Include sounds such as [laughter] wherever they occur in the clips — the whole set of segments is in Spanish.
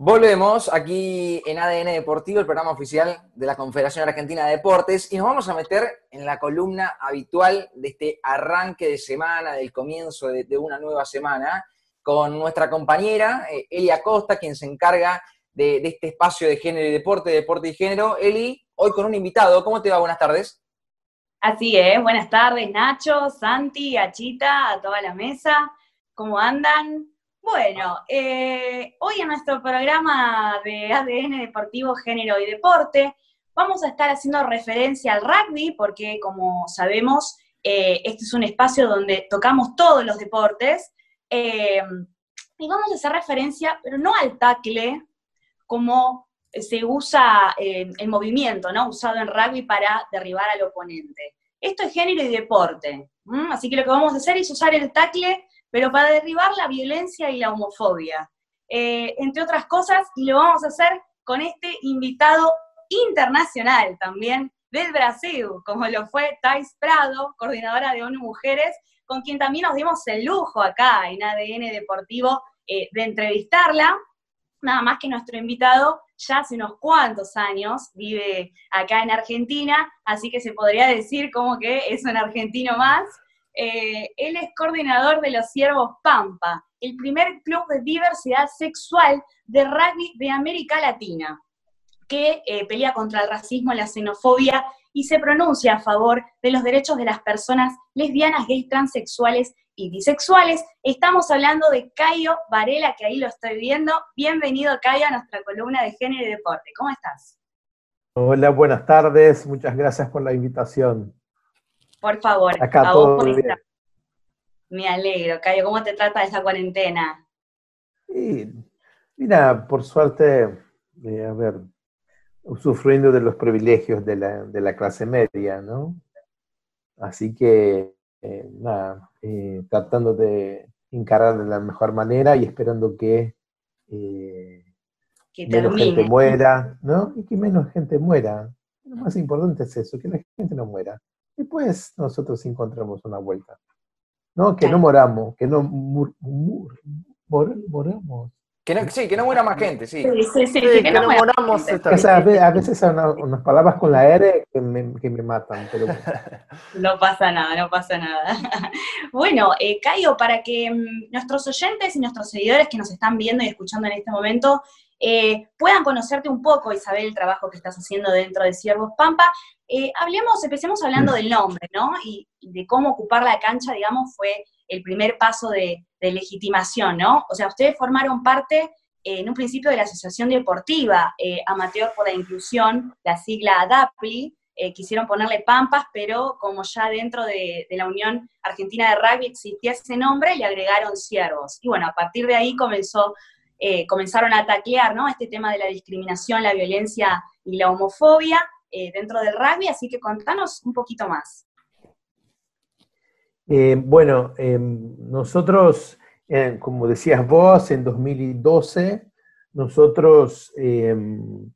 Volvemos aquí en ADN Deportivo, el programa oficial de la Confederación Argentina de Deportes, y nos vamos a meter en la columna habitual de este arranque de semana, del comienzo de, una nueva semana, con nuestra compañera eh, Elia Costa, quien se encarga de, de, este espacio de género y deporte, deporte y género. Eli, hoy con un invitado, ¿cómo te va? Buenas tardes. Así es, buenas tardes Nacho, Santi, Achita, a toda la mesa, ¿cómo andan? Bueno, eh, hoy en nuestro programa de ADN Deportivo, Género y Deporte, vamos a estar haciendo referencia al rugby, porque como sabemos, eh, este es un espacio donde tocamos todos los deportes, eh, y vamos a hacer referencia, pero no al tackle, como se usa el movimiento, ¿no? Usado en rugby para derribar al oponente. Esto es género y deporte, así que lo que vamos a hacer es usar el tackle pero para derribar la violencia y la homofobia, eh, entre otras cosas, y lo vamos a hacer con este invitado internacional también del Brasil, como lo fue Thais Prado, coordinadora de ONU Mujeres, con quien también nos dimos el lujo acá en ADN Deportivo eh, de entrevistarla. Nada más que nuestro invitado ya hace unos cuantos años vive acá en Argentina, así que se podría decir como que es un argentino más. Eh, él es coordinador de los Ciervos Pampa, el primer club de diversidad sexual de rugby de América Latina, que eh, pelea contra el racismo, la xenofobia y se pronuncia a favor de los derechos de las personas lesbianas, gays, transexuales y bisexuales. Estamos hablando de Cayo Varela, que ahí lo estoy viendo. Bienvenido, Cayo, a nuestra columna de género y deporte. ¿Cómo estás? Hola, buenas tardes. Muchas gracias por la invitación. Por favor, a vos por Me alegro, Cayo. ¿Cómo te trata esa cuarentena? mira, por suerte, eh, a ver, sufriendo de los privilegios de la, clase media, ¿no? Así que, eh, nada, eh, tratando de encarar de la mejor manera y esperando que, que menos gente muera, ¿no? Y que menos gente muera. Lo más importante es eso, que la gente no muera y pues nosotros encontramos una vuelta. ¿No? Que no moramos, que no moramos. Que no, sí, que no muera más gente, sí. Sí, sí, que, no, moramos. a veces son unas, palabras con la R que me, que me matan. Pero... [laughs] no pasa nada, no pasa nada. [laughs] bueno, eh, Caio, para que mm, nuestros oyentes y nuestros seguidores que nos están viendo y escuchando en este momento eh, puedan conocerte un poco y saber el trabajo que estás haciendo dentro de Ciervos Pampa, eh, hablemos, empecemos hablando del nombre, ¿no? Y, de cómo ocupar la cancha, digamos, fue el primer paso de, legitimación, ¿no? O sea, ustedes formaron parte eh, en un principio de la Asociación Deportiva eh, Amateur por la Inclusión, la sigla ADAPLI, quisieron ponerle Pampas, pero como ya dentro de, de, la Unión Argentina de Rugby existía ese nombre, le agregaron Ciervos. Y bueno, a partir de ahí comenzó, comenzaron a taclear, ¿no? Este tema de la discriminación, la violencia y la homofobia, eh, dentro del rugby, así que contanos un poquito más. Eh, bueno, nosotros, como decías vos, en 2012, nosotros, em,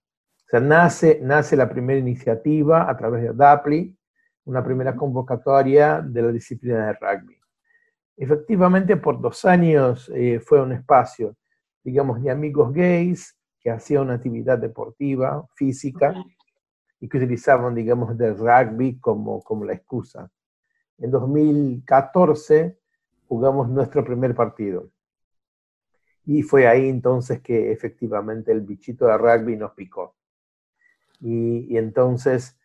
nace, nace la primera iniciativa a través de DAPLI, una primera convocatoria de la disciplina de rugby. Efectivamente, por dos años eh, fue un espacio, digamos, de amigos gays que hacían una actividad deportiva, física, y que utilizaban, digamos, del rugby como, como la excusa. En 2014 jugamos nuestro primer partido. Y fue ahí entonces que efectivamente el bichito de rugby nos picó. Y, entonces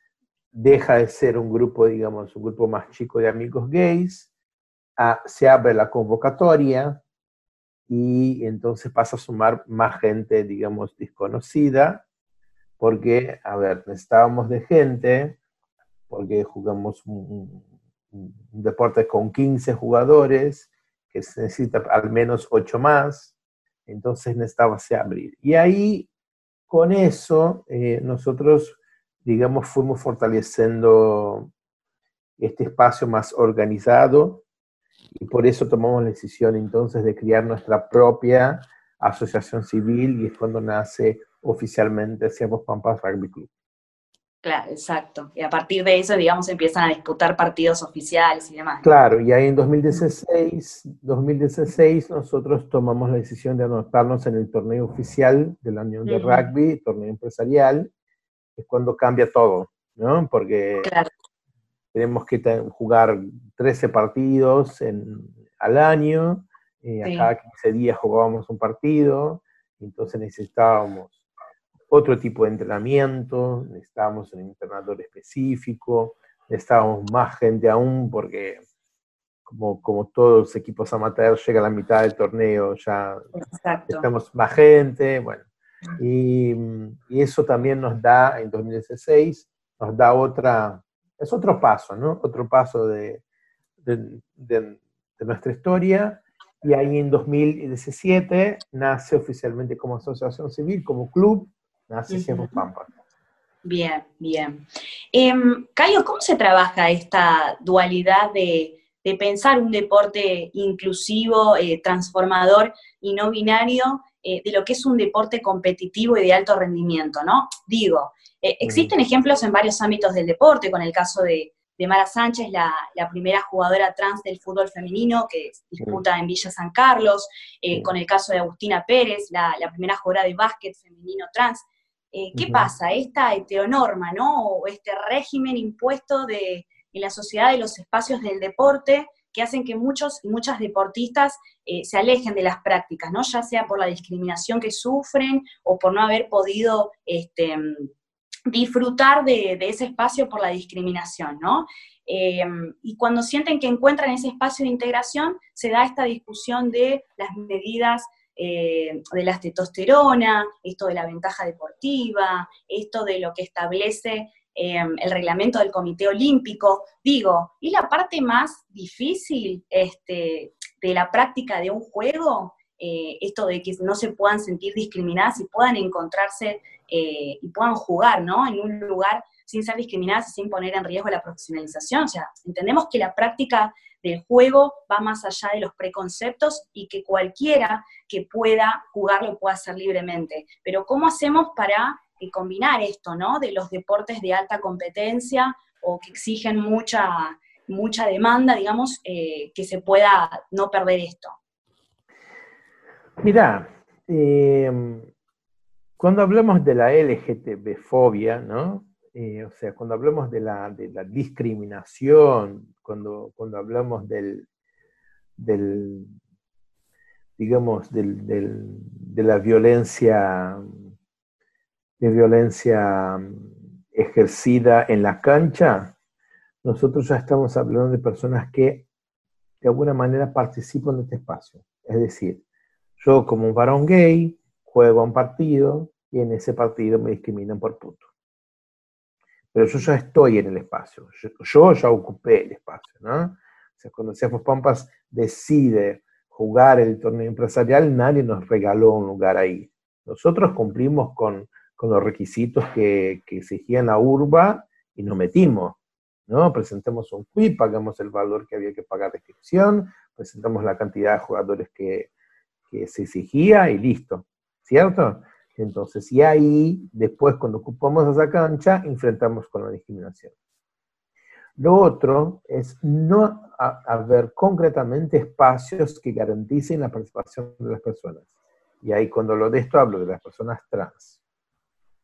deja de ser un grupo, digamos, un grupo más chico de amigos gays, se abre la convocatoria y entonces pasa a sumar más gente, digamos, desconocida porque, a ver, necesitábamos de gente, porque jugamos un, deporte con 15 jugadores, que se necesita al menos 8 más, entonces necesitaba abrir. Y ahí, con eso, eh, nosotros, digamos, fuimos fortaleciendo este espacio más organizado y por eso tomamos la decisión entonces de crear nuestra propia asociación civil y es cuando nace oficialmente Ciervos Pampas Rugby Club. Claro, exacto. Y a partir de eso, digamos, empiezan a disputar partidos oficiales y demás. Claro, y ahí en 2016, 2016 nosotros tomamos la decisión de anotarnos en el torneo oficial de la Unión de Rugby, torneo empresarial, es cuando cambia todo, ¿no? Porque tenemos que jugar 13 partidos en, al año, eh, a cada 15 días jugábamos un partido, entonces necesitábamos otro tipo de entrenamiento, necesitábamos un entrenador específico, necesitábamos más gente aún porque como, como todos los equipos amateurs llega a la mitad del torneo, ya necesitamos más gente, bueno. Y, y, eso también nos da, en 2016, nos da otra, es otro paso, ¿no? Otro paso de, de, de, de nuestra historia. Y ahí en 2017 nace oficialmente como asociación civil, como club, Así Bien, bien. Eh, Cayo, ¿cómo se trabaja esta dualidad de, pensar un deporte inclusivo, eh, transformador y no binario eh, de lo que es un deporte competitivo y de alto rendimiento, ¿no? Digo, eh, existen ejemplos en varios ámbitos del deporte, con el caso de, Mara Sánchez, la, primera jugadora trans del fútbol femenino que disputa en Villa San Carlos, con el caso de Agustina Pérez, la, la primera jugadora de básquet femenino trans. Eh, ¿Qué pasa? Esta heteronorma, ¿no? O este régimen impuesto de, en la sociedad de los espacios del deporte que hacen que muchos y muchas deportistas eh, se alejen de las prácticas, ¿no? Ya sea por la discriminación que sufren o por no haber podido este, disfrutar de, ese espacio por la discriminación, ¿no? Em, y cuando sienten que encuentran ese espacio de integración, se da esta discusión de las medidas eh, de la testosterona, esto de la ventaja deportiva, esto de lo que establece em, el reglamento del Comité Olímpico. Digo, ¿y la parte más difícil este, de la práctica de un juego? Eh, esto de que no se puedan sentir discriminadas y puedan encontrarse eh, y puedan jugar ¿no? en un lugar sin ser discriminadas y sin poner en riesgo la profesionalización. O sea, entendemos que la práctica del juego va más allá de los preconceptos y que cualquiera que pueda jugar lo pueda hacer libremente. Pero ¿cómo hacemos para combinar esto, ¿no? De los deportes de alta competencia o que exigen mucha, mucha demanda, digamos, eh, que se pueda no perder esto. Mira, eh, cuando hablamos de la LGTB-fobia, ¿no? Eh, o sea, cuando hablamos de la, discriminación, cuando, cuando hablamos del, del digamos, del, de la violencia, de violencia ejercida en la cancha, nosotros ya estamos hablando de personas que de alguna manera participan de este espacio. Es decir, yo como un varón gay juego a un partido y en ese partido me discriminan por puto pero yo ya estoy en el espacio, yo, ya ocupé el espacio, ¿no? O sea, cuando Ciafos Pampas decide jugar el torneo empresarial, nadie nos regaló un lugar ahí. Nosotros cumplimos con, con los requisitos que, que exigían la urba y nos metimos, ¿no? Presentamos un quip, pagamos el valor que había que pagar de inscripción, presentamos la cantidad de jugadores que, que se exigía y listo, ¿cierto? Entonces, y ahí, después, cuando ocupamos esa cancha, enfrentamos con la discriminación. Lo otro es no haber concretamente espacios que garanticen la participación de las personas. Y ahí cuando lo de esto hablo de las personas trans.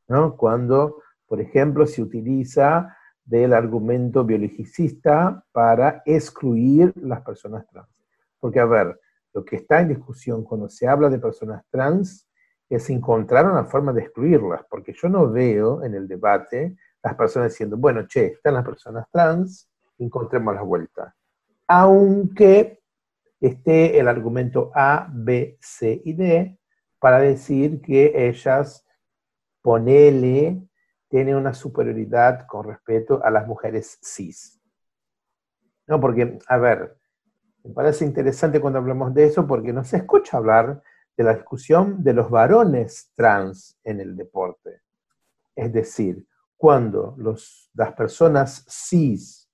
¿No? Cuando, por ejemplo, se utiliza del argumento biologicista para excluir las personas trans. Porque, a ver, lo que está en discusión cuando se habla de personas trans es encontrar una forma de excluirlas, porque yo no veo en el debate las personas diciendo, bueno, che, están las personas trans, encontremos la vuelta. Aunque esté el argumento A, B, C y D para decir que ellas, ponele, tienen una superioridad con respecto a las mujeres cis. No, porque, a ver, me parece interesante cuando hablamos de eso porque no se escucha hablar de la discusión de los varones trans en el deporte. Es decir, cuando las personas cis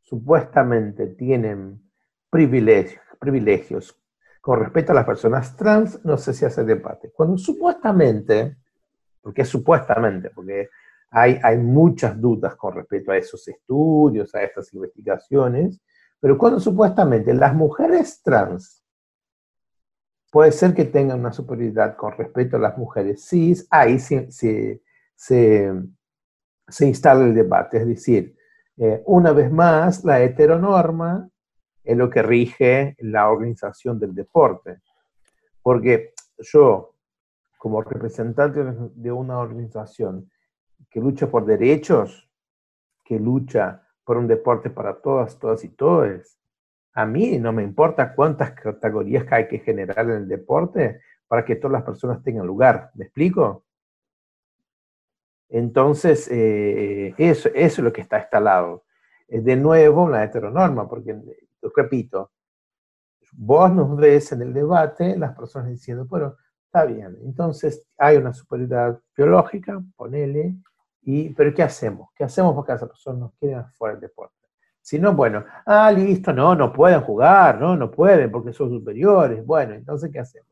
supuestamente tienen privilegios, privilegios con respecto a las personas trans, no sé si hace debate. Cuando supuestamente, porque es supuestamente, porque hay, hay muchas dudas con respecto a esos estudios, a estas investigaciones, pero cuando supuestamente las mujeres trans puede ser que tengan una superioridad con respecto a las mujeres cis, ahí se, se, instala el debate. Es decir, eh, una vez más, la heteronorma es lo que rige la organización del deporte. Porque yo, como representante de una organización que lucha por derechos, que lucha por un deporte para todas, todas y todos, a mí no me importa cuántas categorías hay que generar en el deporte para que todas las personas tengan lugar. ¿Me explico? Entonces, eh, eso, eso, es lo que está instalado. Es de nuevo la heteronorma, porque, repito, vos nos ves en el debate, las personas diciendo, bueno, está bien, entonces hay una superioridad biológica, ponele, y, pero ¿qué hacemos? ¿Qué hacemos porque las personas nos quieren fuera del deporte? Si no, bueno, ah, listo, no, no pueden jugar, no, no pueden porque son superiores. Bueno, entonces, ¿qué hacemos?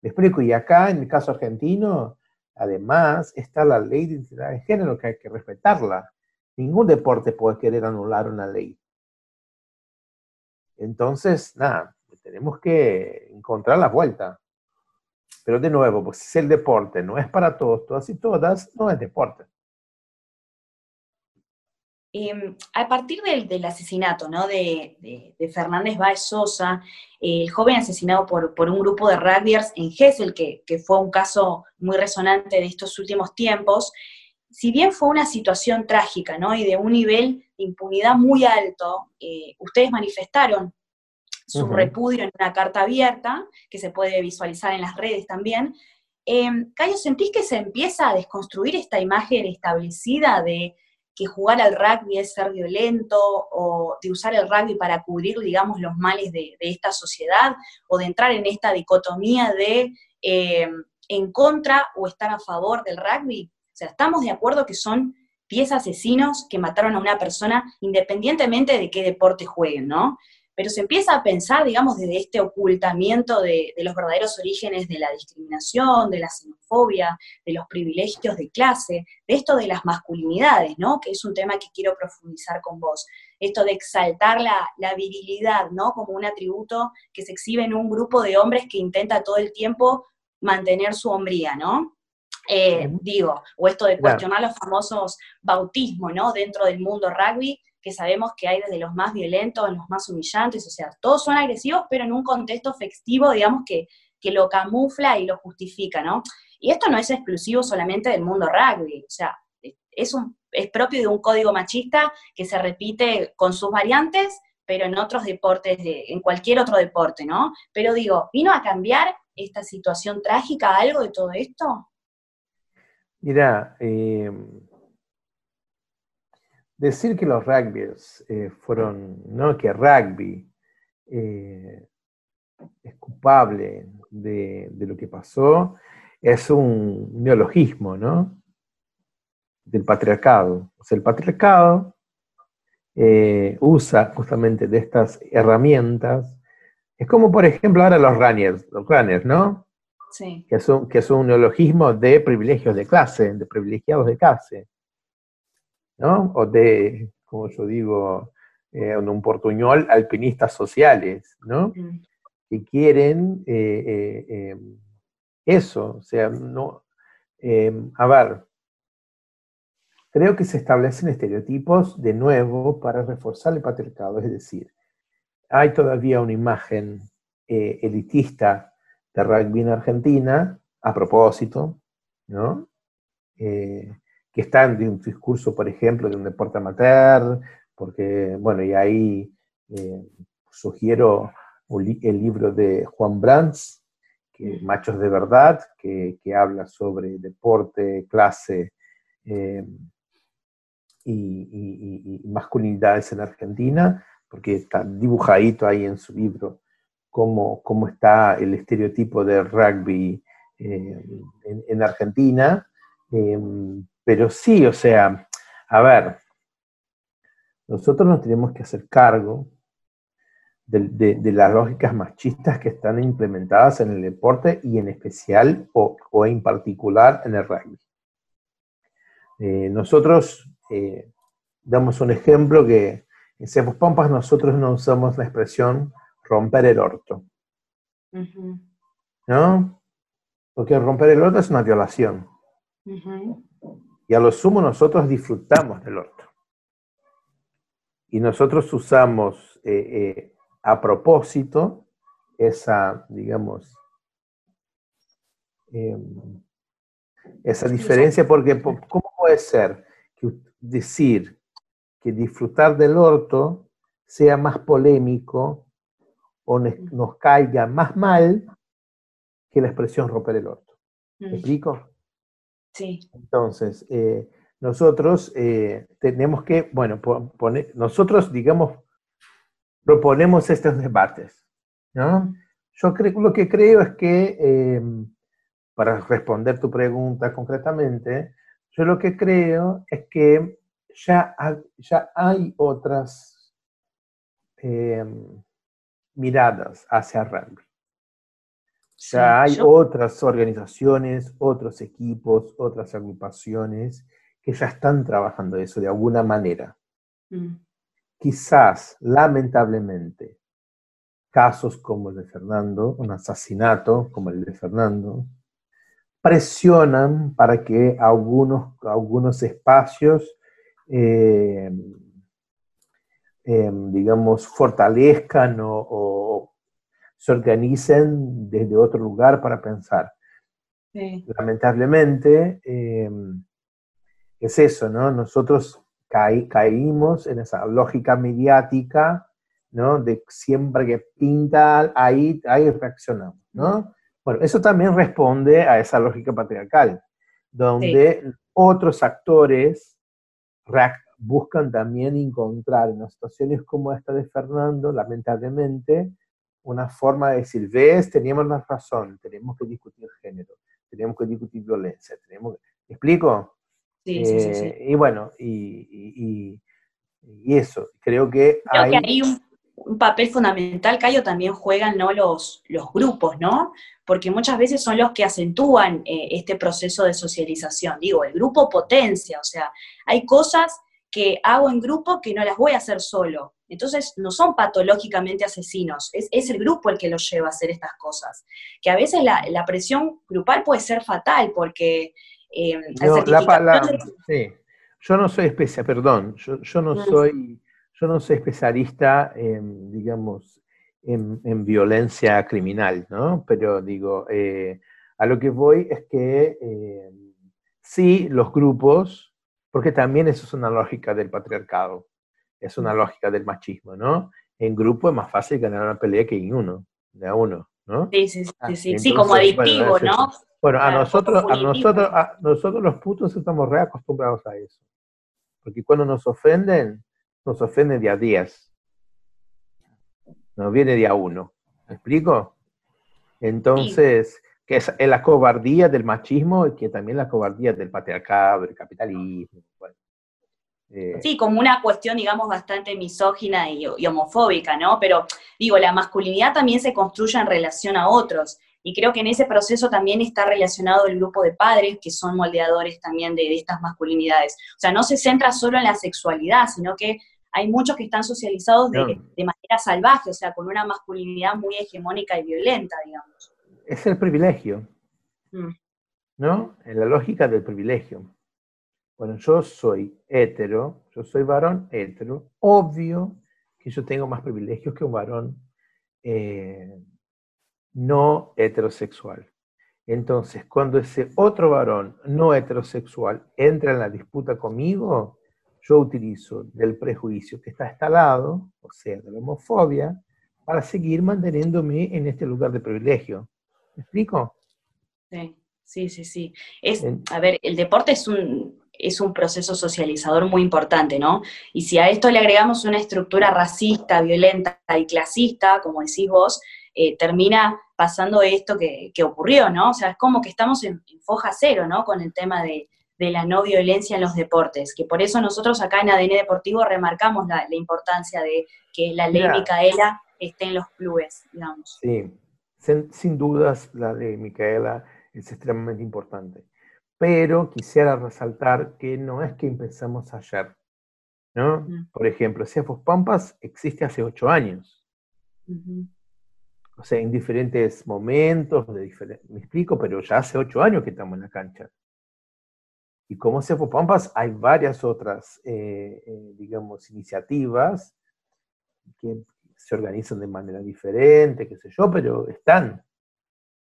Me explico, y acá en el caso argentino, además, está la ley de identidad de género que hay que respetarla. Ningún deporte puede querer anular una ley. Entonces, nada, tenemos que encontrar la vuelta. Pero de nuevo, pues si el deporte no es para todos, todas y todas, no es deporte. Em, a partir del, asesinato ¿no? de, Fernández Báez Sosa, el joven asesinado por, un grupo de rugbyers en Gessel, que, fue un caso muy resonante de estos últimos tiempos, si bien fue una situación trágica ¿no? y de un nivel de impunidad muy alto, eh, ustedes manifestaron su repudio en una carta abierta, que se puede visualizar en las redes también. Eh, Cayo, ¿sentís que se empieza a desconstruir esta imagen establecida de que jugar al rugby es ser violento o de usar el rugby para cubrir, digamos, los males de, esta sociedad o de entrar en esta dicotomía de eh, en contra o estar a favor del rugby. O sea, estamos de acuerdo que son 10 asesinos que mataron a una persona independientemente de qué deporte jueguen, ¿no? Pero se empieza a pensar, digamos, desde este ocultamiento de, los verdaderos orígenes de la discriminación, de la xenofobia, de los privilegios de clase, de esto de las masculinidades, ¿no? Que es un tema que quiero profundizar con vos. Esto de exaltar la, virilidad, ¿no? Como un atributo que se exhibe en un grupo de hombres que intenta todo el tiempo mantener su hombría, ¿no? Eh, digo, o esto de cuestionar los famosos bautismos, ¿no? Dentro del mundo rugby, que sabemos que hay desde los más violentos, los más humillantes, o sea, todos son agresivos, pero en un contexto festivo, digamos, que, que lo camufla y lo justifica, ¿no? Y esto no es exclusivo solamente del mundo rugby, o sea, es, un, es propio de un código machista que se repite con sus variantes, pero en otros deportes, de, en cualquier otro deporte, ¿no? Pero digo, ¿vino a cambiar esta situación trágica algo de todo esto? Mira, eh, decir que los rugbyers eh, fueron, no, que rugby eh, es culpable de, lo que pasó, es un neologismo, ¿no? Del patriarcado. O sea, el patriarcado eh, usa justamente de estas herramientas. Es como, por ejemplo, ahora los runners, los runners, ¿no? Sí. Que son, que son un neologismo de privilegios de clase, de privilegiados de clase. ¿No? O de, como yo digo, eh, un portuñol, alpinistas sociales, ¿no? Que quieren eh, eh, em, eso, o sea, no, em, a ver, creo que se establecen estereotipos de nuevo para reforzar el patriarcado, es decir, hay todavía una imagen elitista de rugby en Argentina, a propósito, ¿no? Que están de un discurso, por ejemplo, de un deporte amateur, porque, bueno, y ahí eh, sugiero el libro de Juan Brands, que, Machos de Verdad, que, habla sobre deporte, clase eh, y, masculinidades en Argentina, porque está dibujadito ahí en su libro cómo, cómo está el estereotipo del rugby eh, en, Argentina. Pero sí, o sea, a ver, nosotros nos tenemos que hacer cargo de, las lógicas machistas que están implementadas en el deporte y en especial o, en particular en el rugby. Eh, nosotros eh, damos un ejemplo que en Cepos Pampas nosotros no usamos la expresión romper el orto. ¿No? Porque romper el orto es una violación. Y a lo sumo nosotros disfrutamos del orto. Y nosotros usamos eh, a propósito esa, digamos, em, esa diferencia, porque ¿cómo puede ser que decir que disfrutar del orto sea más polémico o nos caiga más mal que la expresión romper el orto? ¿Me explico? Entonces, eh, nosotros eh, tenemos que, bueno, poner, nosotros, digamos, proponemos estos debates, ¿no? Yo creo, lo que creo es que, em, para responder tu pregunta concretamente, yo lo que creo es que ya, ya hay otras miradas hacia rugby. Ya hay otras organizaciones, otros equipos, otras agrupaciones que ya están trabajando eso de alguna manera. Mm. Quizás, lamentablemente, casos como el de Fernando, un asesinato como el de Fernando, presionan para que algunos, algunos espacios, eh, em, digamos, fortalezcan o, se organicen desde otro lugar para pensar. Lamentablemente, em, es eso, ¿no? Nosotros caímos en esa lógica mediática, ¿no? De siempre que pinta, ahí, ahí reaccionamos, ¿no? Bueno, eso también responde a esa lógica patriarcal, donde otros actores buscan también encontrar en situaciones como esta de Fernando, lamentablemente, una forma de decir, ves, teníamos la razón, tenemos que discutir género, tenemos que discutir violencia, tenemos ¿Me explico? Sí, sí, sí, eh, Y bueno, y, eso, creo que creo hay... que hay un, papel fundamental, Cayo, también juegan ¿no? los, los grupos, ¿no? Porque muchas veces son los que acentúan eh, este proceso de socialización. Digo, el grupo potencia, o sea, hay cosas que hago en grupo que no las voy a hacer solo. Entonces, no son patológicamente asesinos, es, es, el grupo el que los lleva a hacer estas cosas. Que a veces la, la presión grupal puede ser fatal porque eh, yo no soy especialista, perdón, yo, no mm. soy, yo no soy especialista en, digamos, en, violencia criminal, ¿no? Pero digo, eh, a lo que voy es que eh, sí, los grupos, porque también eso es una lógica del patriarcado, es una mm. lógica del machismo, ¿no? En grupo es más fácil ganar una pelea que en uno, de a uno, ¿no? Sí, sí, sí, sí, como adictivo, ¿no? Bueno, a nosotros, a nosotros, a nosotros los putos estamos reacostumbrados a eso. Porque cuando nos ofenden, nos ofenden de a 10. Nos viene de a uno. ¿Me explico? Entonces, que es, la cobardía del machismo y que también la cobardía del patriarcado, del capitalismo. Eh, sí, como una cuestión, digamos, bastante misógina y, y, homofóbica, ¿no? Pero digo, la masculinidad también se construye en relación a otros. Y creo que en ese proceso también está relacionado el grupo de padres, que son moldeadores también de, estas masculinidades. O sea, no se centra solo en la sexualidad, sino que hay muchos que están socializados de, manera salvaje, o sea, con una masculinidad muy hegemónica y violenta, digamos. Es el privilegio, mm. ¿no? En la lógica del privilegio. Bueno, yo soy hetero, yo soy varón hetero, obvio que yo tengo más privilegios que un varón eh, no heterosexual. Entonces, cuando ese otro varón no heterosexual entra en la disputa conmigo, yo utilizo del prejuicio que está instalado, o sea, de la homofobia, para seguir manteniéndome en este lugar de privilegio. ¿Me explico? Sí, sí, sí, sí. Es, a ver, el deporte es un, es un proceso socializador muy importante, ¿no? Y si a esto le agregamos una estructura racista, violenta y clasista, como decís vos, eh, termina pasando esto que, ocurrió, ¿no? O sea, es como que estamos en, foja cero, ¿no? Con el tema de, la no violencia en los deportes, que por eso nosotros acá en ADN Deportivo remarcamos la, importancia de que la ley Micaela esté en los clubes, digamos. Sí, sin, dudas la ley Micaela es extremadamente importante. pero quisiera resaltar que no es que empezamos ayer, ¿no? Mm. Por ejemplo, Ciafos Pampas existe hace ocho años. Ujú. O sea, en diferentes momentos, de diferen- me explico, pero ya hace ocho años que estamos en la cancha. Y como Ciafos Pampas, hay varias otras, eh, eh, digamos, iniciativas que se organizan de manera diferente, qué sé yo, pero están. ¿Me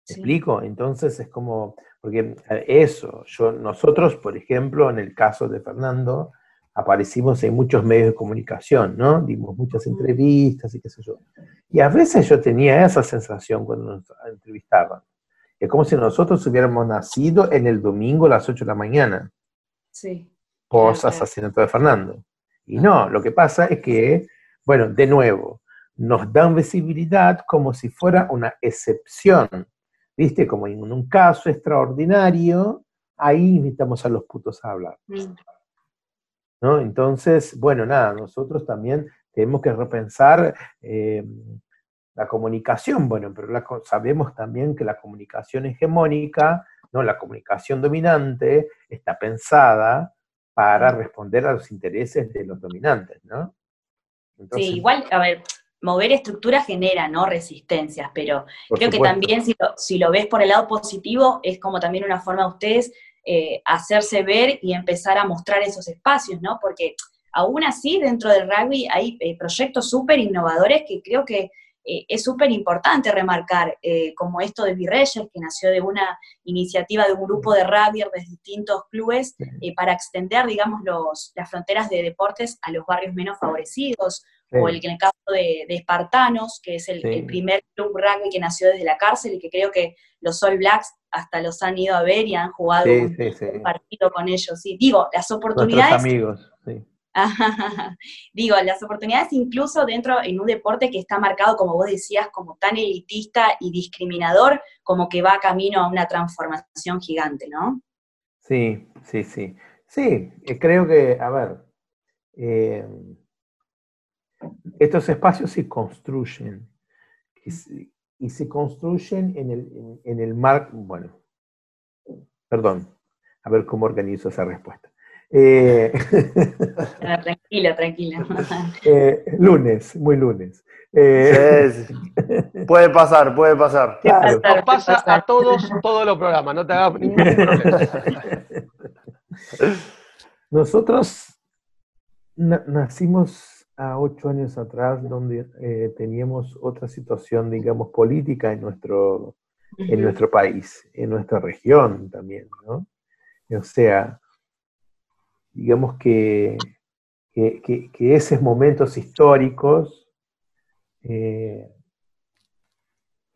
Sí. explico? Entonces es como, porque eso, yo, nosotros, por ejemplo, en el caso de Fernando, aparecimos en muchos medios de comunicación, ¿no? Dimos muchas entrevistas y qué sé yo. Y a veces yo tenía esa sensación cuando nos entrevistaban. Es como si nosotros hubiéramos nacido en el domingo a las 8 de la mañana, Sí. post asesinato de Fernando. Y no, lo que pasa es que, bueno, de nuevo, nos dan visibilidad como si fuera una excepción. ¿Viste? Como en un caso extraordinario, ahí invitamos a los putos a hablar. Mm. ¿no? Entonces, bueno, nada, nosotros también tenemos que repensar eh, la comunicación, bueno, pero la sabemos también que la comunicación hegemónica, ¿no? la comunicación dominante, está pensada para responder a los intereses de los dominantes, ¿no? Entonces, Sí, igual, a ver, mover estructuras genera, ¿no? Resistencias, pero por creo que también si lo, si lo ves por el lado positivo, es como también una forma de ustedes eh, hacerse ver y empezar a mostrar esos espacios, ¿no? Porque aún así, dentro del rugby hay eh, proyectos súper innovadores que creo que eh, es súper importante remarcar, como esto de Virreyes, que nació de una iniciativa de un grupo de rugby de distintos clubes para extender, digamos, los, las fronteras de deportes a los barrios menos favorecidos, Sí. o el, en el caso de, de Espartanos, que es el, Sí. el primer club rugby que nació desde la cárcel y que creo que los All Blacks hasta los han ido a ver y han jugado Sí, un, partido con ellos. Sí, digo, las Nuestros oportunidades, amigos, sí. [laughs] digo, las oportunidades incluso dentro en un deporte que está marcado, como vos decías, como tan elitista y discriminador, como que va camino a una transformación gigante, ¿no? Sí, sí, sí. Sí, eh, creo que, a ver, eh, estos espacios se construyen y se, y se construyen en el, en, en el mar, bueno, perdón, a ver cómo organizo esa respuesta. Eh, [laughs] Ah, Tranquilo, tranquilo. [laughs] eh, lunes, muy lunes. Eh, Sí, sí. Puede pasar, puede pasar. [laughs] claro. Nos pasa pasa. a todos todos los programas, no te hagas ningún problema. Nosotros na- nacimos a ocho años atrás donde eh, teníamos otra situación, digamos, política en nuestro, en nuestro país, en nuestra región también, ¿no? O sea, digamos que, que, que- que esos momentos históricos eh,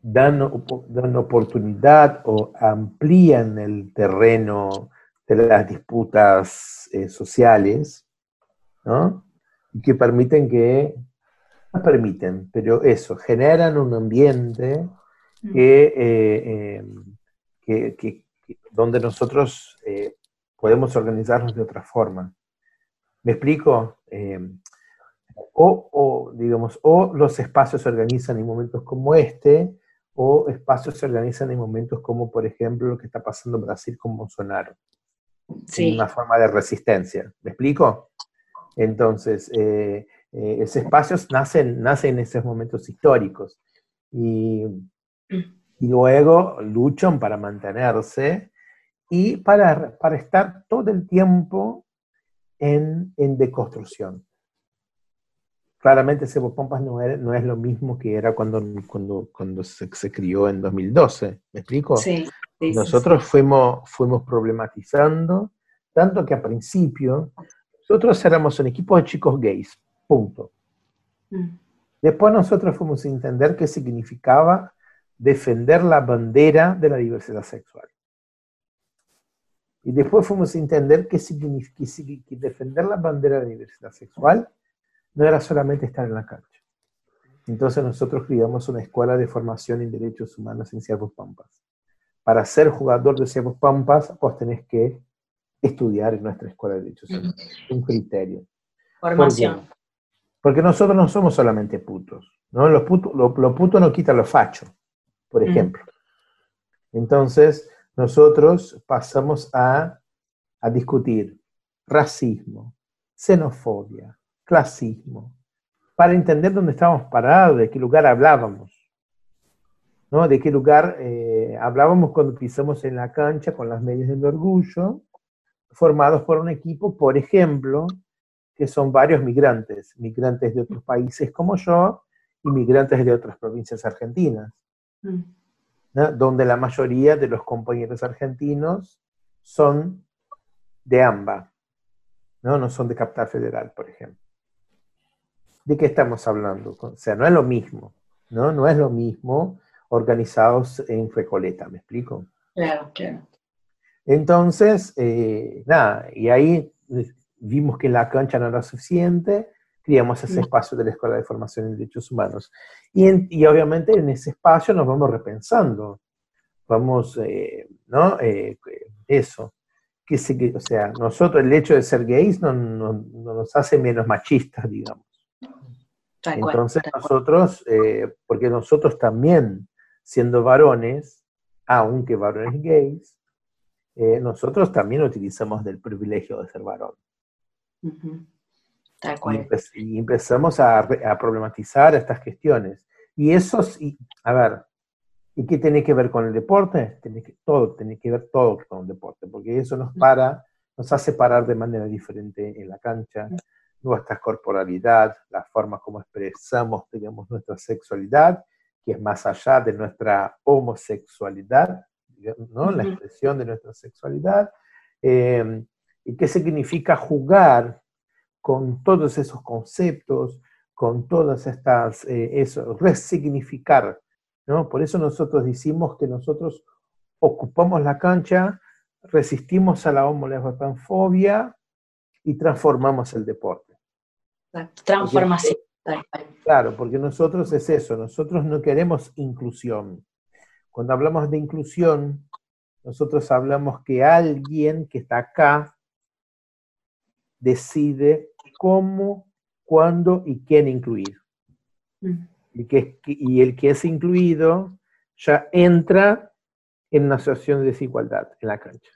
dan, dan oportunidad o amplían el terreno de las disputas eh, sociales, ¿no? Y que permiten que, no permiten, pero eso, generan un ambiente que, eh, eh, que- que- que- donde nosotros eh, podemos organizarnos de otra forma. ¿Me explico? Eh, o, o, digamos, o los espacios se organizan en momentos como este, o espacios se organizan en momentos como, por ejemplo, lo que está pasando en Brasil con Bolsonaro, en Sí, una forma de resistencia. ¿Me explico? Entonces, eh, eh, esos espacios nacen, nacen en esos momentos históricos y, y luego luchan para mantenerse y para, para estar todo el tiempo en, en deconstrucción. Claramente Sebo Pompas no, era- no es lo mismo que era cuando, cuando, cuando se, se crió en 2012, ¿me explico? sí, sí, sí, Nosotros fuimos, fuimos problematizando, tanto que a principio nosotros éramos un equipo de chicos gays, punto. Mm. Después nosotros fuimos a entender qué significaba defender la bandera de la diversidad sexual. Y después fuimos a entender que que defender la bandera de la diversidad sexual no era solamente estar en la cancha. Entonces nosotros creamos una escuela de formación en derechos humanos en Ciervos Pampas. Para ser jugador de Ciervos Pampas, vos tenés que estudiar en nuestra escuela de derechos humanos. Un criterio. Formación. ¿Por? Porque nosotros no somos solamente putos. ¿no? Los putos lo, lo puto no quita lo facho, por Mm. ejemplo. Entonces, nosotros pasamos a, a discutir racismo, xenofobia, clasismo, para entender dónde estábamos parados, de qué lugar hablábamos. ¿no? De qué lugar eh, hablábamos cuando pisamos en la cancha con las medias del orgullo, formados por un equipo, por ejemplo, que son varios migrantes, migrantes de otros países como yo y migrantes de otras provincias argentinas, mm. donde la mayoría de los compañeros argentinos son de AMBA, ¿no? no son de Capital Federal, por ejemplo. ¿De qué estamos hablando? O sea, no es lo mismo, ¿no? No es lo mismo organizados en Recoleta, ¿me explico? Claro, claro. Entonces, eh, nada, y ahí vimos que la cancha no era suficiente, creamos ese espacio de la Escuela de Formación en Derechos Humanos. Y, obviamente en ese espacio nos vamos repensando, vamos, eh, ¿no? Eh, eso. Que, o sea, nosotros el hecho de ser gays no, nos hace menos machistas, digamos. Entonces nosotros, porque nosotros también siendo varones, aunque varones gays, eh, nosotros también utilizamos del privilegio de ser varón. Y, empezamos a, problematizar estas cuestiones. Y eso, y, a ver, ¿y qué tiene que ver con el deporte? Tiene que, todo, tiene que ver todo con el deporte, porque eso nos para, nos hace parar de manera diferente en la cancha, nuestra corporalidad, la forma como expresamos, digamos, nuestra sexualidad que es más allá de nuestra homosexualidad, ¿no? la expresión de nuestra sexualidad, em, y qué significa jugar con todos esos conceptos, con todas estas, eh, eso, resignificar, ¿no? Por eso nosotros decimos que nosotros ocupamos la cancha, resistimos a la homolesbotanfobia y transformamos el deporte. Transformación. Claro, porque nosotros es eso, nosotros no queremos inclusión. Cuando hablamos de inclusión, nosotros hablamos que alguien que está acá decide cómo, cuándo y quién incluir. Mm. Y, que, y el que es incluido ya entra en una situación de desigualdad en la cancha.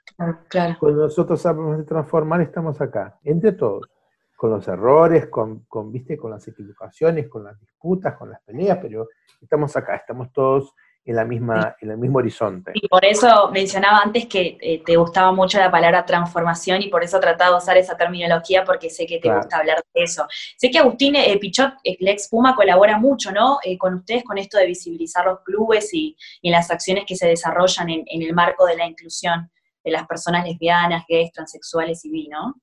Claro. Cuando nosotros hablamos de transformar, estamos acá, entre todos con los errores, con, con, ¿viste? con las equivocaciones, con las disputas, con las peleas, pero estamos acá, estamos todos en, la misma, en el mismo horizonte. Y por eso mencionaba antes que eh, te gustaba mucho la palabra transformación y por eso trataba de usar esa terminología porque sé que te gusta hablar de eso. Sé que Agustín eh, Pichot, el ex Puma, colabora mucho, ¿no? Eh, con ustedes con esto de visibilizar los clubes y, y las acciones que se desarrollan en, en, el marco de la inclusión de las personas lesbianas, gays, transexuales y bi, ¿no?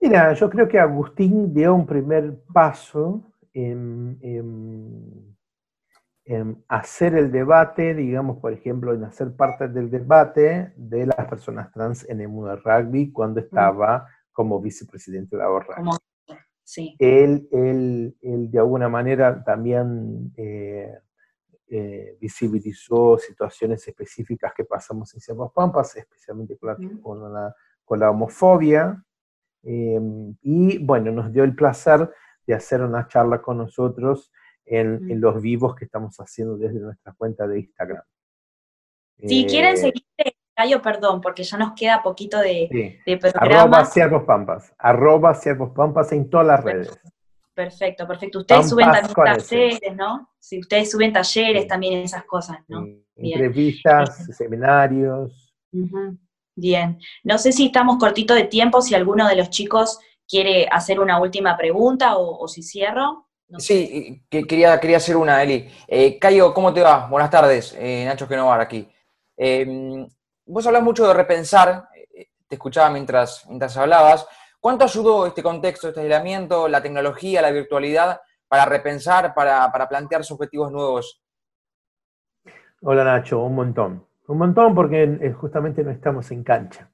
Mira, yo creo que Agustín dio un primer paso en, hacer el debate, digamos, por ejemplo, en hacer parte del debate de las personas trans en el mundo del rugby cuando estaba como vicepresidente de la ORRA. Sí. Él, él, él, de alguna manera también eh, eh, visibilizó situaciones específicas que pasamos en Siervos Pampas, especialmente con la, con la homofobia, Em, y bueno, nos dio el placer de hacer una charla con nosotros en, en los vivos que estamos haciendo desde nuestra cuenta de Instagram. Si quieren eh, seguirte, Cayo, perdón, porque ya nos queda poquito de, de programa. Arroba Pampas, arroba Pampas en todas las redes. Perfecto, perfecto. Ustedes suben también talleres, ¿no? Si ustedes suben talleres, también esas cosas, ¿no? Entrevistas, seminarios. Bien, no sé si estamos cortito de tiempo, si alguno de los chicos quiere hacer una última pregunta o, si cierro. Sí, que quería, quería hacer una, Eli. Eh, Cayo, ¿cómo te va? Buenas tardes, eh, Nacho Genovar aquí. Em, vos hablas mucho de repensar, eh, te escuchaba mientras, mientras hablabas. ¿Cuánto ayudó este contexto, este aislamiento, la tecnología, la virtualidad, para repensar, para, para plantearse objetivos nuevos? Hola Nacho, un montón. Un montón porque eh, justamente no estamos en cancha.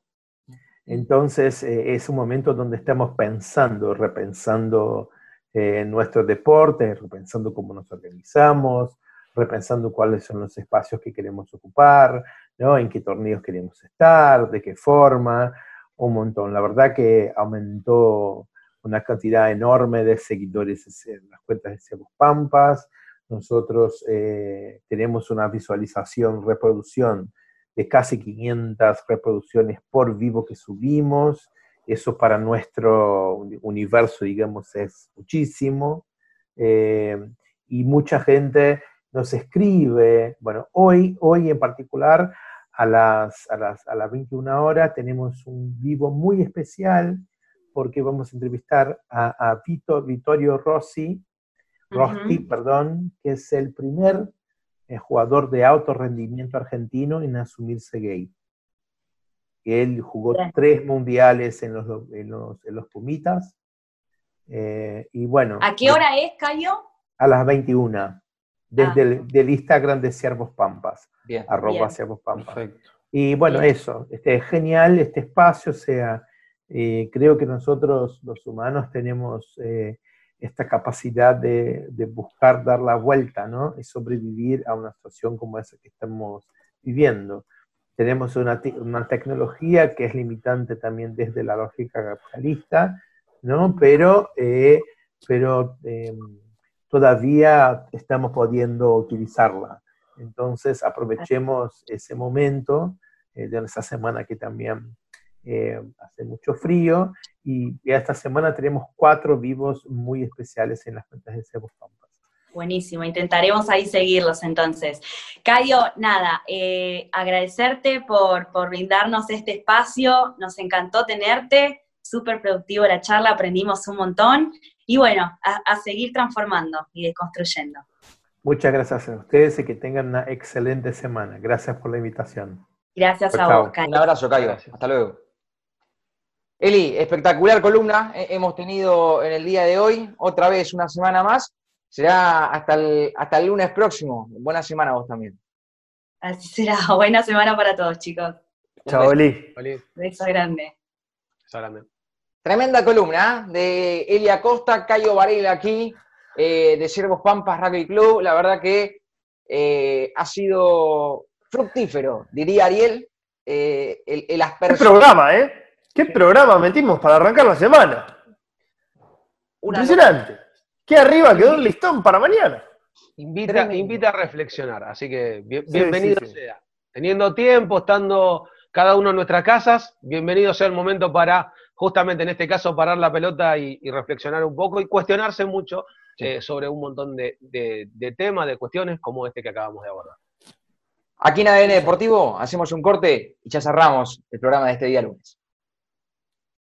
Entonces eh, es un momento donde estamos pensando, repensando eh, nuestro deporte, repensando cómo nos organizamos, repensando cuáles son los espacios que queremos ocupar, ¿no? en qué torneos queremos estar, de qué forma, un montón. La verdad que aumentó una cantidad enorme de seguidores en las cuentas de Pampas, nosotros eh, tenemos una visualización, reproducción de casi 500 reproducciones por vivo que subimos. Eso para nuestro universo, digamos, es muchísimo. Eh, y mucha gente nos escribe. Bueno, hoy, hoy en particular, a las, a las, a las 21 horas, tenemos un vivo muy especial porque vamos a entrevistar a, a Vito, Vittorio Rossi, Rosti, perdón, que es el primer eh, jugador de alto rendimiento argentino en asumirse gay. Él jugó tres mundiales en los, en los, en los Pumitas. Eh, y bueno. ¿A qué hora es, Cayo? A las 21. Desde ah. el del Instagram de Ciervos Pampas. Bien. Arroba Ciervos Pampas. Perfecto. Y bueno, eso. Este, es genial este espacio. O sea, eh, creo que nosotros los humanos tenemos eh, esta capacidad de, de, buscar dar la vuelta, ¿no? Y sobrevivir a una situación como esa que estamos viviendo. Tenemos una, una tecnología que es limitante también desde la lógica capitalista, ¿no? Pero, eh, pero em, todavía estamos pudiendo utilizarla. Entonces aprovechemos ese momento de esta semana que también eh, hace mucho frío y, esta semana tenemos cuatro vivos muy especiales en las cuentas de Cebos Pampas. Buenísimo, intentaremos ahí seguirlos entonces. Cayo, nada, eh, agradecerte por, por brindarnos este espacio, nos encantó tenerte, súper productivo la charla, aprendimos un montón y bueno, a, seguir transformando y desconstruyendo. Muchas gracias a ustedes y que tengan una excelente semana. Gracias por la invitación. Gracias a vos, Cayo. Un abrazo, Cayo. Hasta luego. Eli, espectacular columna hemos tenido en el día de hoy, otra vez una semana más. Será hasta el, hasta el lunes próximo. Buena semana a vos también. Así será. [laughs] Buena semana para todos, chicos. Chao, Eli. Beso grande. Beso grande. Tremenda columna ¿eh? de Eli Acosta, Cayo Varela aquí, eh, de Siervos Pampas Rugby Club. La verdad que eh, ha sido fructífero, diría Ariel. el, el aspersor. programa, ¿eh? ¿Qué programa metimos para arrancar la semana? Impresionante. ¿Qué arriba quedó el listón para mañana? Invita, invita a reflexionar, así que bienvenido sea. Teniendo tiempo, estando cada uno en nuestras casas, bienvenido sea el momento para, justamente en este caso, parar la pelota y, reflexionar un poco y cuestionarse mucho eh, sobre un montón de, de temas, de cuestiones como este que acabamos de abordar. Aquí en ADN Deportivo hacemos un corte y ya cerramos el programa de este día lunes.